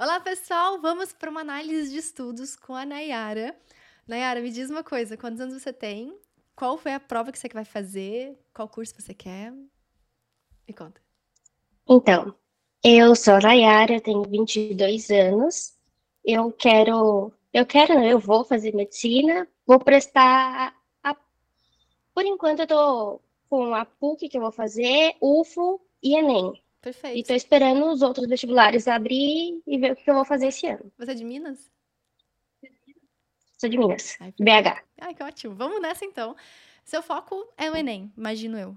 Olá, pessoal! Vamos para uma análise de estudos com a Nayara. Nayara, me diz uma coisa: quantos anos você tem? Qual foi a prova que você vai fazer? Qual curso você quer? Me conta. Então, eu sou a Nayara, tenho 22 anos. Eu quero, eu quero, eu vou fazer medicina, vou prestar a, por enquanto eu tô com a PUC que eu vou fazer, UFO e ENEM. Perfeito. E tô esperando os outros vestibulares abrir e ver o que eu vou fazer esse ano. Você é de Minas? Sou de Minas, Ai, BH. Ai, que ótimo. Vamos nessa então. Seu foco é o Enem, imagino eu.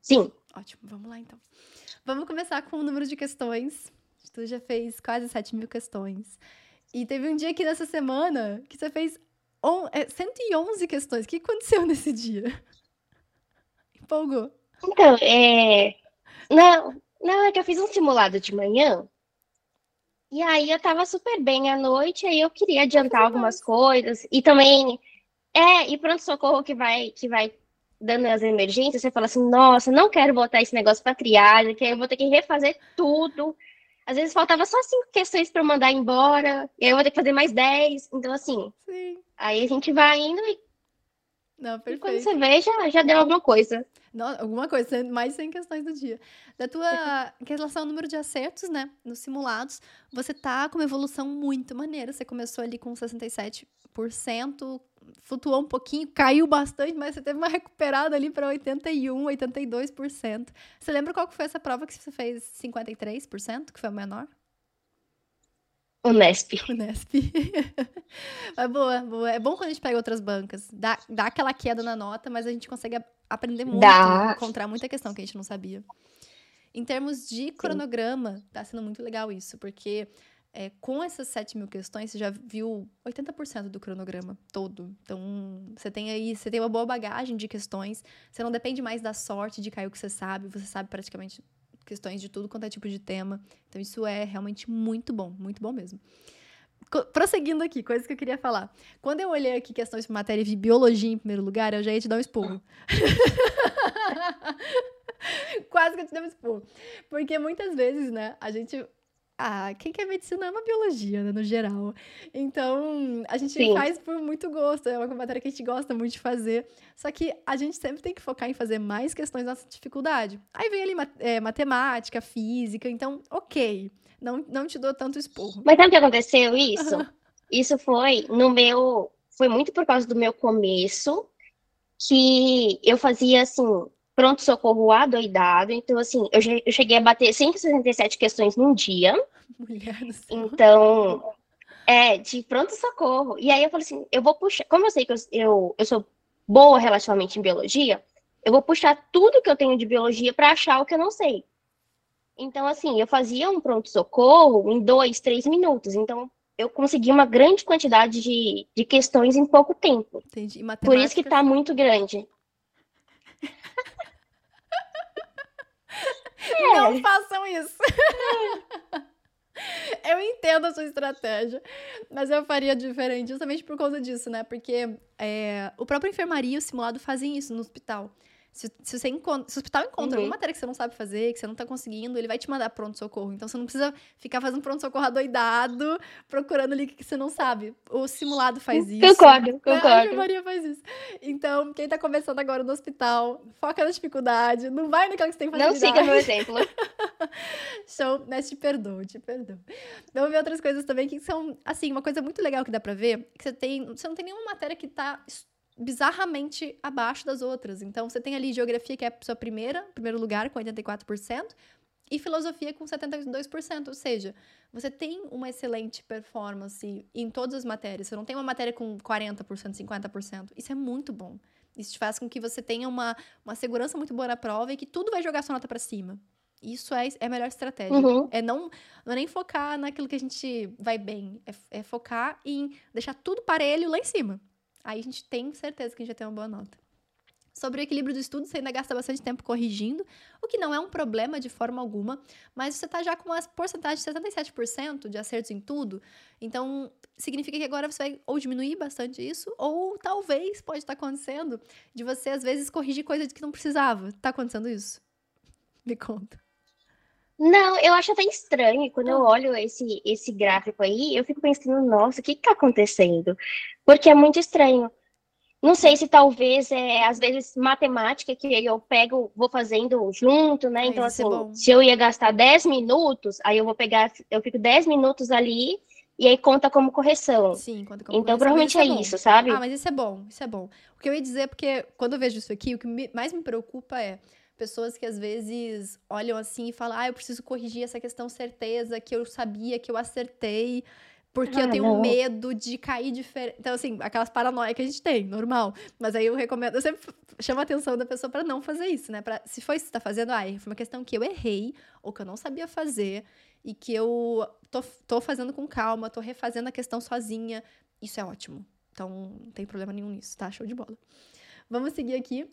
Sim, Ótimo, vamos lá então. Vamos começar com o número de questões. Tu já fez quase 7 mil questões. E teve um dia aqui nessa semana que você fez on- é, 111 questões. O que aconteceu nesse dia? Empolgou. Então, é. Não, não, é que eu fiz um simulado de manhã. E aí eu tava super bem à noite, aí eu queria adiantar algumas coisas. E também, é, e pronto-socorro que vai, que vai dando as emergências, você fala assim, nossa, não quero botar esse negócio pra triagem, que aí eu vou ter que refazer tudo. Às vezes faltava só cinco questões pra eu mandar embora, e aí eu vou ter que fazer mais dez. Então, assim, Sim. aí a gente vai indo e Não, quando perfeito. você vê, já, já deu alguma coisa. Não, alguma coisa, mais 100 questões do dia. Da tua em relação ao número de acertos, né, nos simulados, você tá com uma evolução muito maneira. Você começou ali com 67%, flutuou um pouquinho, caiu bastante, mas você teve uma recuperada ali para 81, 82%. Você lembra qual que foi essa prova que você fez 53%, que foi a menor? Unesp. Unesp. Mas boa, boa. É bom quando a gente pega outras bancas. Dá, dá aquela queda na nota, mas a gente consegue aprender muito, Dá. encontrar muita questão que a gente não sabia. Em termos de cronograma, tá sendo muito legal isso, porque é, com essas 7 mil questões, você já viu 80% do cronograma todo. Então, você tem aí, você tem uma boa bagagem de questões, você não depende mais da sorte de cair o que você sabe, você sabe praticamente questões de tudo quanto é tipo de tema. Então, isso é realmente muito bom, muito bom mesmo. Co- Prosseguindo aqui, coisas que eu queria falar. Quando eu olhei aqui questões de matéria e vi biologia em primeiro lugar, eu já ia te dar um esporro. Quase que eu te dei um esporro. Porque muitas vezes, né, a gente. Ah, quem quer medicina ama biologia, né, no geral. Então, a gente Sim. faz por muito gosto, é uma matéria que a gente gosta muito de fazer. Só que a gente sempre tem que focar em fazer mais questões da nossa dificuldade. Aí vem ali é, matemática, física, então, ok. Não, não te dou tanto esporro. Mas sabe o que aconteceu isso? Isso foi no meu. Foi muito por causa do meu começo, que eu fazia assim, pronto-socorro adoidado. Então, assim, eu, eu cheguei a bater 167 questões num dia. Mulher do céu. Então, é, de pronto-socorro. E aí eu falei assim, eu vou puxar. Como eu sei que eu, eu, eu sou boa relativamente em biologia, eu vou puxar tudo que eu tenho de biologia para achar o que eu não sei. Então, assim, eu fazia um pronto-socorro em dois, três minutos. Então, eu consegui uma grande quantidade de, de questões em pouco tempo. Entendi. Por isso que matemática, tá muito grande. Não façam isso. eu entendo a sua estratégia, mas eu faria diferente justamente por causa disso, né? Porque é, o próprio enfermaria e o simulado fazem isso no hospital. Se, se, você encontra, se o hospital encontra Uhum. alguma matéria que você não sabe fazer, que você não tá conseguindo, ele vai te mandar pronto-socorro. Então você não precisa ficar fazendo pronto-socorro adoidado, procurando ali o que você não sabe. O simulado faz isso. Concordo, né? A concordo. enfermaria faz isso. Então, quem tá começando agora no hospital, foca na dificuldade, não vai naquela que você tem Não facilidade. siga meu exemplo. Show, mas te perdoo, te perdoo. Vamos ver outras coisas também que são, assim, uma coisa muito legal que dá pra ver, que você tem, você não tem nenhuma matéria que tá bizarramente abaixo das outras. Então, você tem ali geografia, que é a sua primeira, primeiro lugar, com 84%, e filosofia com 72%. Ou seja, você tem uma excelente performance em todas as matérias. Você não tem uma matéria com 40%, 50%. Isso é muito bom. Isso te faz com que você tenha uma, uma segurança muito boa na prova e que tudo vai jogar sua nota pra cima. Isso é, é a melhor estratégia. Uhum. É não, não é nem focar naquilo que a gente vai bem. É, é focar em deixar tudo parelho lá em cima. Aí a gente tem certeza que vai ter uma boa nota. Sobre o equilíbrio do estudo, você ainda gasta bastante tempo corrigindo, o que não é um problema de forma alguma, mas você está já com uma porcentagem de 77% de acertos em tudo, então significa que agora você vai ou diminuir bastante isso, ou talvez pode estar acontecendo de você às vezes corrigir coisas que não precisava. Tá acontecendo isso? Me conta. Não, eu acho até estranho. Quando eu olho esse, esse gráfico aí, eu fico pensando, nossa, o que está acontecendo? Porque é muito estranho. Não sei se talvez é, às vezes, matemática que eu pego, vou fazendo junto, né? Então, assim, é se eu ia gastar 10 minutos, aí eu vou pegar, eu fico 10 minutos ali e aí conta como correção. Sim, conta como Então, correção. provavelmente Mas é, bom. isso, sabe? Ah, mas isso é bom, isso é bom. O que eu ia dizer, é porque quando eu vejo isso aqui, o que mais me preocupa é pessoas que às vezes olham assim e falam, ah, eu preciso corrigir essa questão certeza, que eu sabia, que eu acertei, porque eu Ah, tenho não. medo de cair diferente. Então, assim, aquelas paranoias que a gente tem, normal. Mas aí eu recomendo, eu sempre chamo a atenção da pessoa pra não fazer isso, né? Pra, se foi isso que você tá fazendo, ah, foi uma questão que eu errei, ou que eu não sabia fazer, e que eu tô, tô fazendo com calma, tô refazendo a questão sozinha. Isso é ótimo. Então, não tem problema nenhum nisso, tá? Show de bola. Vamos seguir aqui.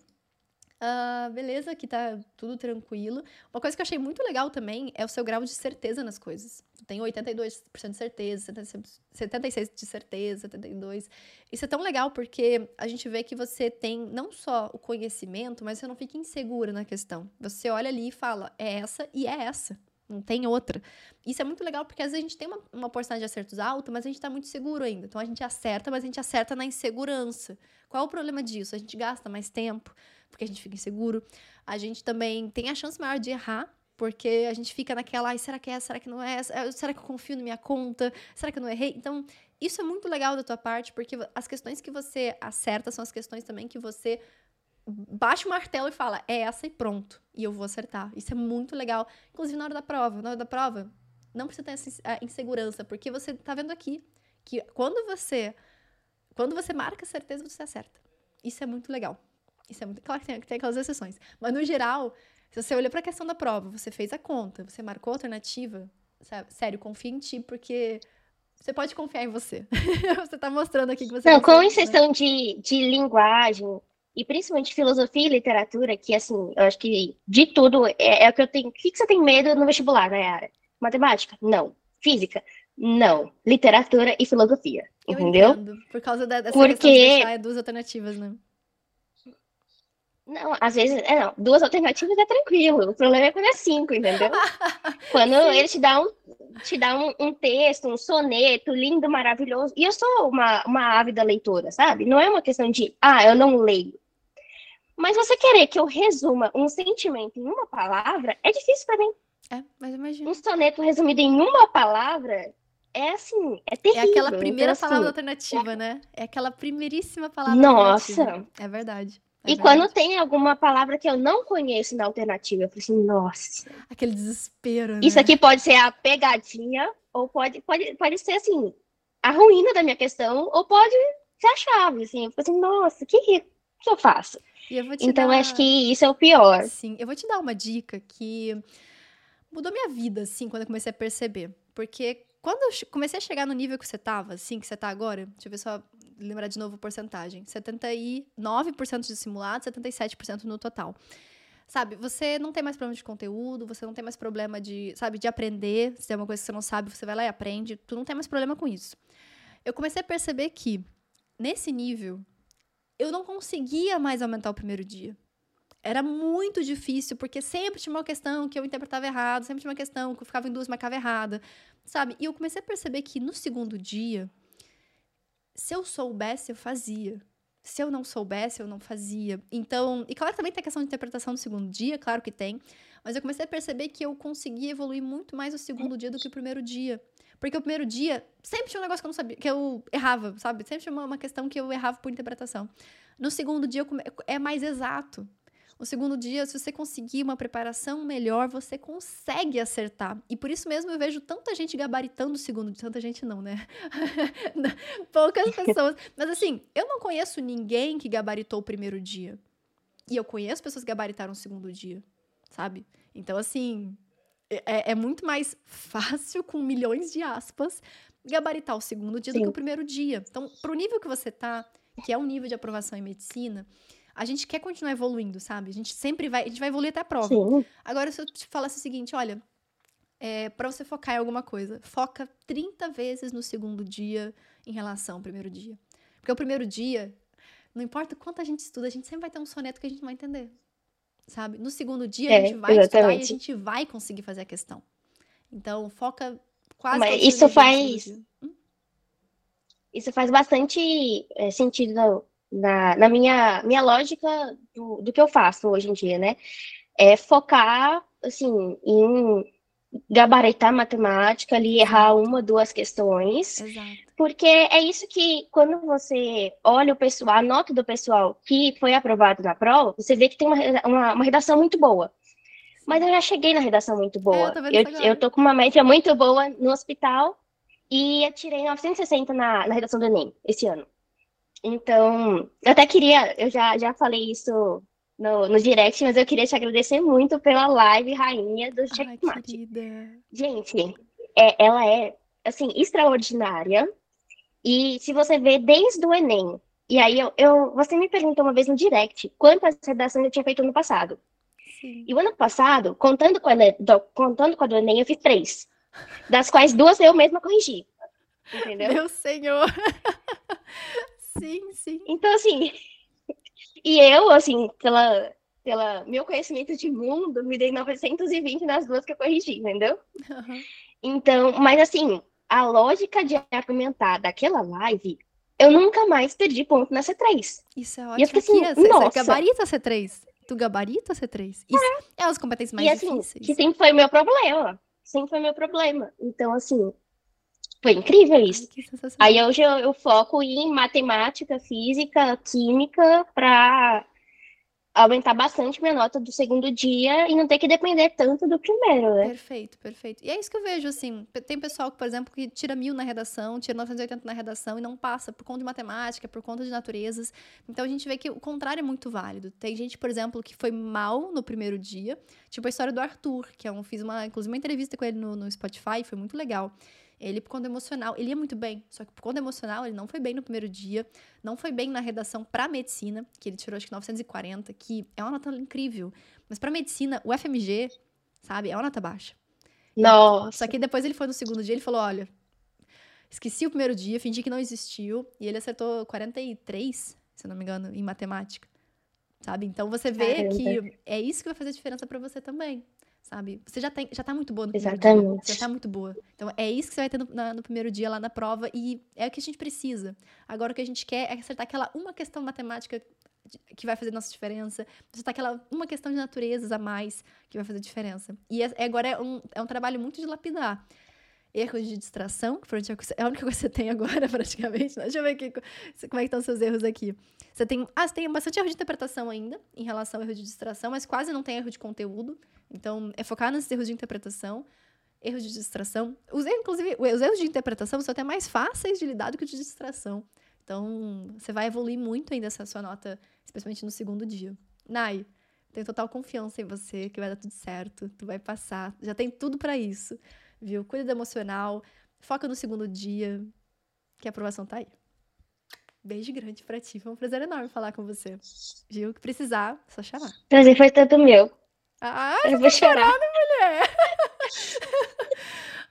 Ah, beleza, aqui tá tudo tranquilo. Uma coisa que eu achei muito legal também é o seu grau de certeza nas coisas. Tem 82% de certeza, 76% de certeza, 72%. Isso é tão legal porque a gente vê que você tem não só o conhecimento, mas você não fica insegura na questão. Você olha ali e fala, é essa e é essa. Não tem outra. Isso é muito legal porque às vezes a gente tem uma, uma porcentagem de acertos alta, mas a gente tá muito seguro ainda. Então a gente acerta, mas a gente acerta na insegurança. Qual é o problema disso? A gente gasta mais tempo, porque a gente fica inseguro. A gente também tem a chance maior de errar, porque a gente fica naquela, ai, será que é, será que não é? Será que eu confio na minha conta? Será que eu não errei? Então, isso é muito legal da tua parte, porque as questões que você acerta são as questões também que você bate o martelo e fala, é essa e pronto. E eu vou acertar. Isso é muito legal. Inclusive na hora da prova. Na hora da prova, não precisa ter essa insegurança, porque você tá vendo aqui que quando você quando você marca certeza, você acerta. Isso é muito legal. Isso é muito. Claro que tem, tem aquelas exceções. Mas no geral, se você olhou para a questão da prova, você fez a conta, você marcou a alternativa, sabe? sério, confia em ti, porque você pode confiar em você. você tá mostrando aqui que você. Não, com né? exceção de, de linguagem, e principalmente filosofia e literatura, que assim, eu acho que de tudo é, é o que eu tenho. O que, que você tem medo no vestibular, Nayara? Matemática? Não. Física? Não. Literatura e filosofia. Eu entendeu? Entendo, por causa da, dessa Porque... questão de deixar duas alternativas, né? Não, às vezes, é, não, duas alternativas é tranquilo. O problema é quando é cinco, entendeu? quando ele te dá um, te dá um, um, texto, um soneto lindo, maravilhoso. E eu sou uma, uma ávida leitora, sabe? Não é uma questão de, ah, eu não leio. Mas você querer que eu resuma um sentimento em uma palavra é difícil para mim. É, mas imagina. Um soneto resumido em uma palavra é assim, é terrível. É aquela primeira então, palavra assim, alternativa, né? É aquela primeiríssima palavra Nossa. alternativa. É verdade. É e verdade. quando tem alguma palavra que eu não conheço na alternativa, eu falo assim, nossa. Aquele desespero, né? Isso aqui pode ser a pegadinha, ou pode, pode, pode ser assim, a ruína da minha questão, ou pode ser a chave, assim. Eu fico assim, nossa, o que, que eu faço? E eu vou te Então, dar... acho que isso é o pior. Sim, eu vou te dar uma dica que mudou minha vida, assim, quando eu comecei a perceber. Porque quando eu comecei a chegar no nível que você tava, assim, que você tá agora, deixa eu ver só lembrar de novo a porcentagem. 79% de simulado, 77% no total. Sabe, você não tem mais problema de conteúdo, você não tem mais problema de, sabe, de aprender. Se tem uma coisa que você não sabe, você vai lá e aprende. Tu não tem mais problema com isso. Eu comecei a perceber que, nesse nível, eu não conseguia mais aumentar o primeiro dia. Era muito difícil, porque sempre tinha uma questão que eu interpretava errado, sempre tinha uma questão que eu ficava em duas, marcava errada, sabe? E eu comecei a perceber que no segundo dia, se eu soubesse, eu fazia. Se eu não soubesse, eu não fazia. Então, e claro também tem a questão de interpretação do segundo dia, claro que tem, mas eu comecei a perceber que eu conseguia evoluir muito mais o segundo dia do que o primeiro dia. Porque o primeiro dia sempre tinha um negócio que eu não sabia, que eu errava, sabe? Sempre tinha uma, uma questão que eu errava por interpretação. No segundo dia come... é mais exato. O segundo dia, se você conseguir uma preparação melhor, você consegue acertar. E por isso mesmo eu vejo tanta gente gabaritando o segundo dia. Tanta gente não, né? Poucas pessoas. Mas assim, eu não conheço ninguém que gabaritou o primeiro dia. E eu conheço pessoas que gabaritaram o segundo dia, sabe? Então, assim, é, é muito mais fácil, com milhões de aspas, gabaritar o segundo dia Sim. do que o primeiro dia. Então, pro nível que você tá, que é um nível de aprovação em medicina, a gente quer continuar evoluindo, sabe? A gente sempre vai, a gente vai evoluir até a prova. Sim. Agora, se eu te falasse o seguinte, olha, é, para você focar em alguma coisa, foca 30 vezes no segundo dia em relação ao primeiro dia. Porque o primeiro dia, não importa quanto a gente estuda, a gente sempre vai ter um soneto que a gente não vai entender. sabe? No segundo dia, a É, gente vai estudar e a exatamente. gente vai conseguir fazer a questão. Então, foca quase Mas a isso faz-. Hum? Isso faz bastante é, sentido na, na minha, minha lógica do, do que eu faço hoje em dia, né? É focar, assim, em gabaritar matemática, ali, errar uma, duas questões, Exato. porque é isso que, quando você olha o pessoal, a nota do pessoal que foi aprovado na prova, você vê que tem uma, uma, uma redação muito boa. Mas eu já cheguei na redação muito boa. É, eu tô Eu, eu tô com uma média muito boa no hospital e eu tirei 960 na, na redação do Enem esse ano. Então, eu até queria, eu já, já falei isso no, no direct, mas eu queria te agradecer muito pela live rainha do Ai, Checkmate. querida. Gente, é, ela é, assim, extraordinária. E se você vê desde o Enem, e aí eu, eu- você me perguntou uma vez no direct quantas redações eu tinha feito no passado. Sim. E o ano passado, contando com a, do- contando com a do Enem, eu fiz três. Das quais duas eu mesma corrigi. Entendeu? Meu senhor. sim, sim. Então, assim, e eu, assim, pela, pela meu conhecimento de mundo, me dei 920 nas duas que eu corrigi, entendeu? Aham. Então, mas assim, a lógica de argumentar daquela live, eu nunca mais perdi ponto na C3. Isso é E eu ótimo. fiquei assim, Aqui, é- você nossa. gabarita C3. Tu gabarita C3. Isso é, as competências mais e assim, difíceis. que sempre foi meu problema. Sempre foi meu problema. Então, assim, foi incrível isso. Aí hoje eu, eu foco em matemática, física, química, para aumentar bastante minha nota do segundo dia e não ter que depender tanto do primeiro, né? Perfeito, perfeito. E é isso que eu vejo, assim. Tem pessoal que, por exemplo, que tira mil na redação, tira 980 na redação e não passa por conta de matemática, por conta de naturezas. Então a gente vê que o contrário é muito válido. Tem gente, por exemplo, que foi mal no primeiro dia. Tipo a história do Arthur, que é um, fiz uma, inclusive, uma entrevista com ele no, no Spotify, foi muito legal. Ele, por conta emocional, ele ia muito bem, só que por conta emocional, ele não foi bem no primeiro dia, não foi bem na redação pra medicina, que ele tirou acho que 940, que é uma nota incrível. Mas pra medicina, o FMG, sabe, é uma nota baixa. Nossa. Só que depois ele foi no segundo dia, ele falou: olha, esqueci o primeiro dia, fingi que não existiu, e ele acertou 43, se não me engano, em matemática. Sabe? Então você vê Caramba. que é isso que vai fazer diferença pra você também. Sabe? Você já, tem, já tá muito boa no primeiro Exatamente. dia. Você já tá muito boa. Então é isso que você vai ter no, na- no primeiro dia lá na prova, e é o que a gente precisa. Agora o que a gente quer é acertar aquela uma questão matemática que vai fazer nossa diferença, acertar aquela uma questão de naturezas a mais que vai fazer diferença. E é- agora é um, é um trabalho muito de lapidar erros de distração, que é a única coisa que você tem agora, praticamente. né? Deixa eu ver aqui co- como é que estão seus erros aqui. Você tem, ah, você tem bastante erro de interpretação ainda, em relação ao erro de distração, mas quase não tem erro de conteúdo. Então, é focar nesses erros de interpretação, erros de distração. Os, inclusive, os erros de interpretação são até mais fáceis de lidar do que os de distração. Então, você vai evoluir muito ainda essa sua nota, especialmente no segundo dia. Nai, tenho total confiança em você, que vai dar tudo certo, tu vai passar. Já tem tudo pra isso viu? Cuida do emocional, foca no segundo dia, que a aprovação tá aí. Beijo grande pra ti, foi um prazer enorme falar com você. Viu? Que precisar, só chamar. Prazer foi todo meu. Ah, Eu vou chorar. mulher!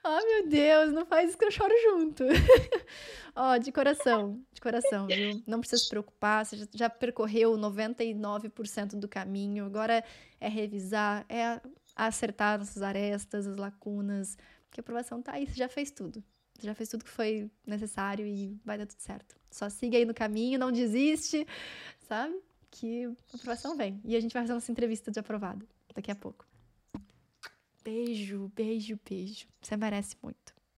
oh, meu Deus, não faz isso que eu choro junto. Ó, de coração, de coração, viu? Não precisa se preocupar, você já- já percorreu 99% do caminho, agora é revisar, é acertar nossas arestas, as lacunas, que a aprovação tá aí, você já fez tudo. Você já fez tudo que foi necessário e vai dar tudo certo. Só siga aí no caminho, não desiste, sabe? Que a aprovação vem. E a gente vai fazer nossa entrevista de aprovado daqui a pouco. Beijo, beijo, beijo. Você merece muito.